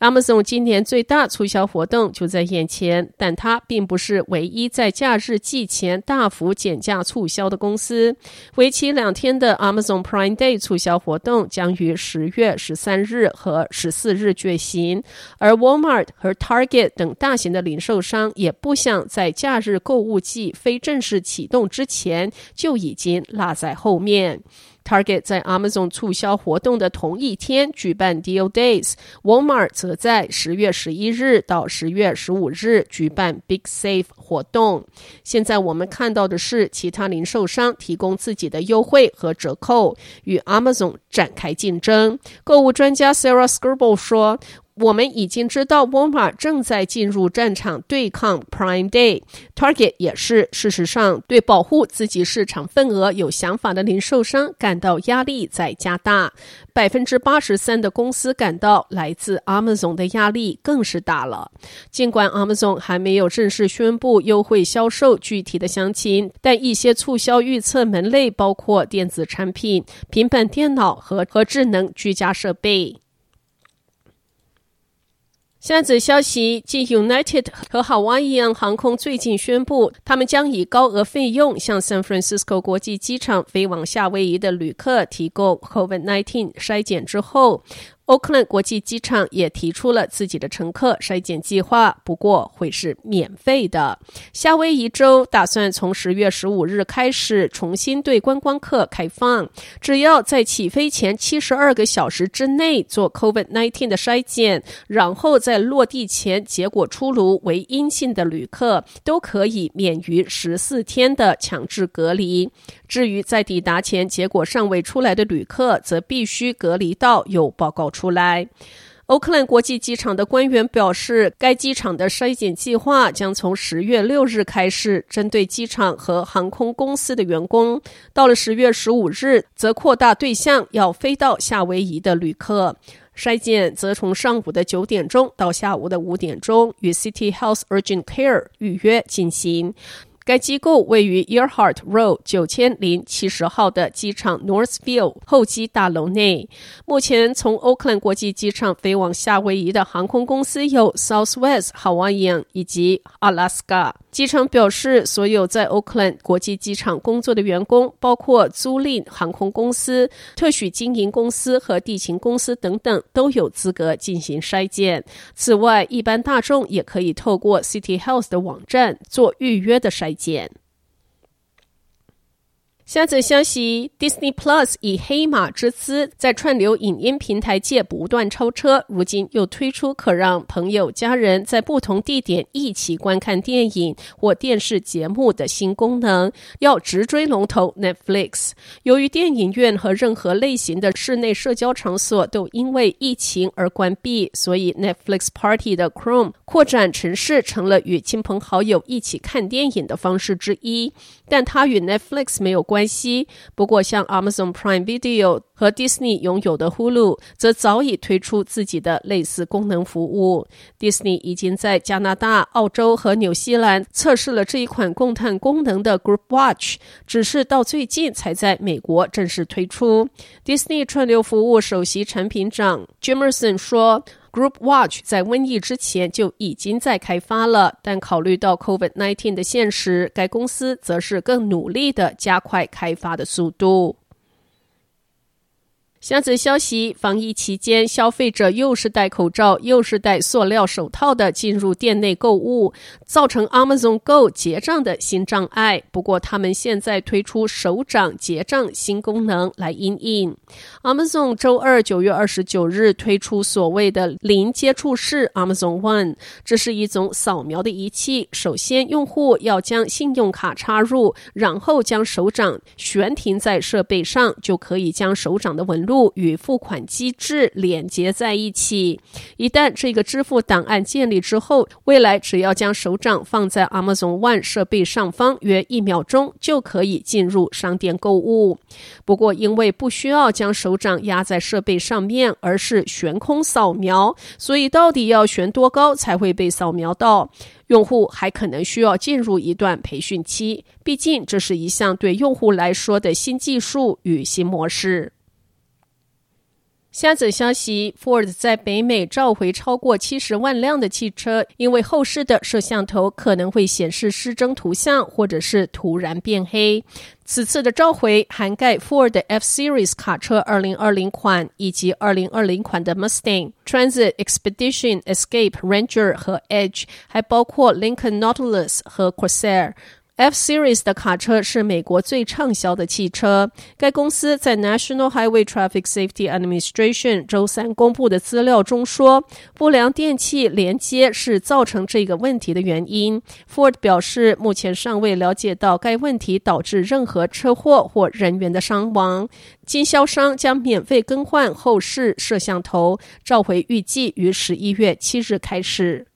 Amazon 今年最大促销活动就在眼前，但它并不是唯一在假日季前大幅减价促销的公司。为期两天的 Amazon Prime Day 促销活动将于十月十三日和十四日举行，而 Walmart 和 Target 等大型的零售商也不想在假日购物季非正式启动之前就已经落在后面。Target 在 Amazon 促销活动的同一天举办 Deal Days，Walmart 则在十月十一日到十月十五日举办 Big Save 活动。现在我们看到的是其他零售商提供自己的优惠和折扣，与 Amazon 展开竞争。购物专家 Sarah Skrbel 说。我们已经知道，Walmart 正在进入战场对抗 Prime Day，Target 也是。事实上，对保护自己市场份额有想法的零售商感到压力在加大。百分之八十三的公司感到来自 Amazon 的压力更是大了。尽管 Amazon 还没有正式宣布优惠销售具体的详情，但一些促销预测门类包括电子产品、平板电脑和和智能居家设备。下则消息，继 United 和 Hawaiian 航空最近宣布，他们将以高额费用向 San Francisco 国际机场飞往夏威夷的旅客提供 COVID-19 筛检之后。Oakland 国际机场也提出了自己的乘客筛检计划，不过会是免费的。夏威夷州打算从十月十五日开始重新对观光客开放，只要在起飞前七十二个小时之内做 COVID-19 的筛检，然后在落地前结果出炉为阴性的旅客，都可以免于十四天的强制隔离。至于在抵达前结果尚未出来的旅客，则必须隔离到有报告出出来。欧克兰国际机场的官员表示，该机场的筛检计划将从十月六日开始，针对机场和航空公司的员工。到了十月十五日，则扩大对象，要飞到夏威夷的旅客。筛检则从上午的九点钟到下午的五点钟，与 City Health Urgent Care 预约进行。该机构位于 Earhart Road 九千零七十号的机场 Northfield 候机大楼内。目前从 Oakland 国际机场飞往夏威夷的航空公司有 Southwest Hawaiian 以及 Alaska。机场表示，所有在 Oakland 国际机场工作的员工，包括租赁航空公司、特许经营公司和地勤公司等等，都有资格进行筛检。此外，一般大众也可以透过 City Health 的网站做预约的筛见。下则消息：Disney Plus 以黑马之姿在串流影音平台界不断超车，如今又推出可让朋友、家人在不同地点一起观看电影或电视节目的新功能，要直追龙头 Netflix。由于电影院和任何类型的室内社交场所都因为疫情而关闭，所以 Netflix Party 的 Chrome 扩展程式成了与亲朋好友一起看电影的方式之一。但它与 Netflix 没有关系。不过，像 Amazon Prime Video 和 Disney 拥有的 Hulu 则早已推出自己的类似功能服务。Disney 已经在加拿大、澳洲和纽西兰测试了这一款共探功能的 Group Watch，只是到最近才在美国正式推出。Disney 串流服务首席产品长 Jimerson 说。Group Watch 在瘟疫之前就已经在开发了，但考虑到 COVID-19 的现实，该公司则是更努力的加快开发的速度。下则消息：防疫期间，消费者又是戴口罩又是戴塑料手套的进入店内购物，造成 Amazon Go 结账的新障碍。不过，他们现在推出手掌结账新功能来因应。Amazon 周二九月二十九日推出所谓的零接触式 Amazon One，这是一种扫描的仪器。首先，用户要将信用卡插入，然后将手掌悬停在设备上，就可以将手掌的纹路。录与付款机制连接在一起。一旦这个支付档案建立之后，未来只要将手掌放在 Amazon One 设备上方，约一秒钟就可以进入商店购物。不过，因为不需要将手掌压在设备上面，而是悬空扫描，所以到底要悬多高才会被扫描到？用户还可能需要进入一段培训期，毕竟这是一项对用户来说的新技术与新模式。下则消息：Ford 在北美召回超过七十万辆的汽车，因为后视的摄像头可能会显示失真图像，或者是突然变黑。此次的召回涵盖 Ford F-Series 卡车2020款以及2020款的 Mustang、Transit、Expedition、Escape、Ranger 和 Edge，还包括 Lincoln Nautilus 和 Corsair。F-Series 的卡车是美国最畅销的汽车。该公司在 National Highway Traffic Safety Administration 周三公布的资料中说，不良电气连接是造成这个问题的原因。Ford 表示，目前尚未了解到该问题导致任何车祸或人员的伤亡。经销商将免费更换后视摄像头，召回预计于十一月七日开始。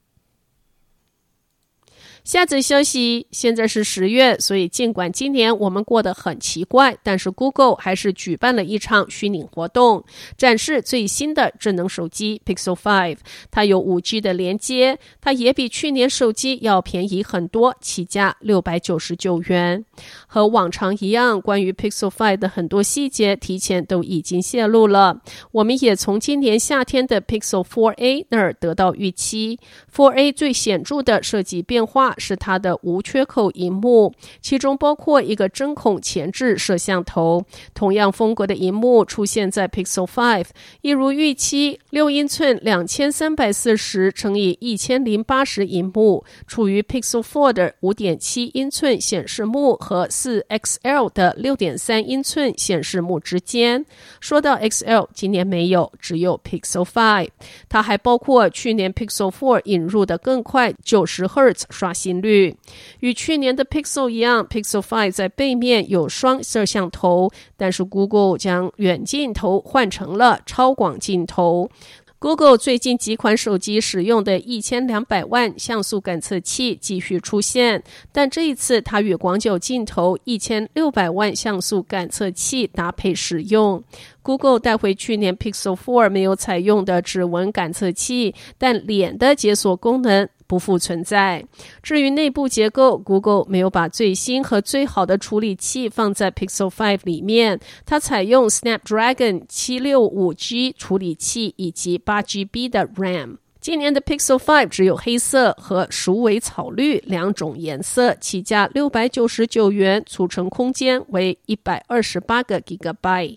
下则消息，现在是十月，所以尽管今年我们过得很奇怪，但是 Google 还是举办了一场虚拟活动，展示最新的智能手机 Pixel Five。它有 5G 的连接，它也比去年手机要便宜很多，起价六百九十九元。和往常一样，关于 Pixel Five 的很多细节提前都已经泄露了。我们也从今年夏天的 Pixel 4a 那儿得到预期。4a 最显著的设计变化。是它的无缺口荧幕，其中包括一个针孔前置摄像头。同样风格的荧幕出现在 Pixel 5，一如预期，六英寸两千三百四十乘以一千零八十荧幕，处于 Pixel 4的五点七英寸显示幕和四 XL 的六点三英寸显示幕之间。说到 XL，今年没有，只有 Pixel 5。它还包括去年 Pixel 4引入的更快九十赫兹刷新。频率与去年的 Pixel 一样，Pixel 5在背面有双摄像头，但是 Google 将远镜头换成了超广镜头。Google 最近几款手机使用的一千两百万像素感测器继续出现，但这一次它与广角镜头一千六百万像素感测器搭配使用。Google 带回去年 Pixel 4没有采用的指纹感测器，但脸的解锁功能。不复存在。至于内部结构，Google 没有把最新和最好的处理器放在 Pixel 5里面，它采用 Snapdragon 765G 处理器以及 8GB 的 RAM。今年的 Pixel 5只有黑色和鼠尾草绿两种颜色，起价六百九十九元，储存空间为一百二十八个 Gigabyte。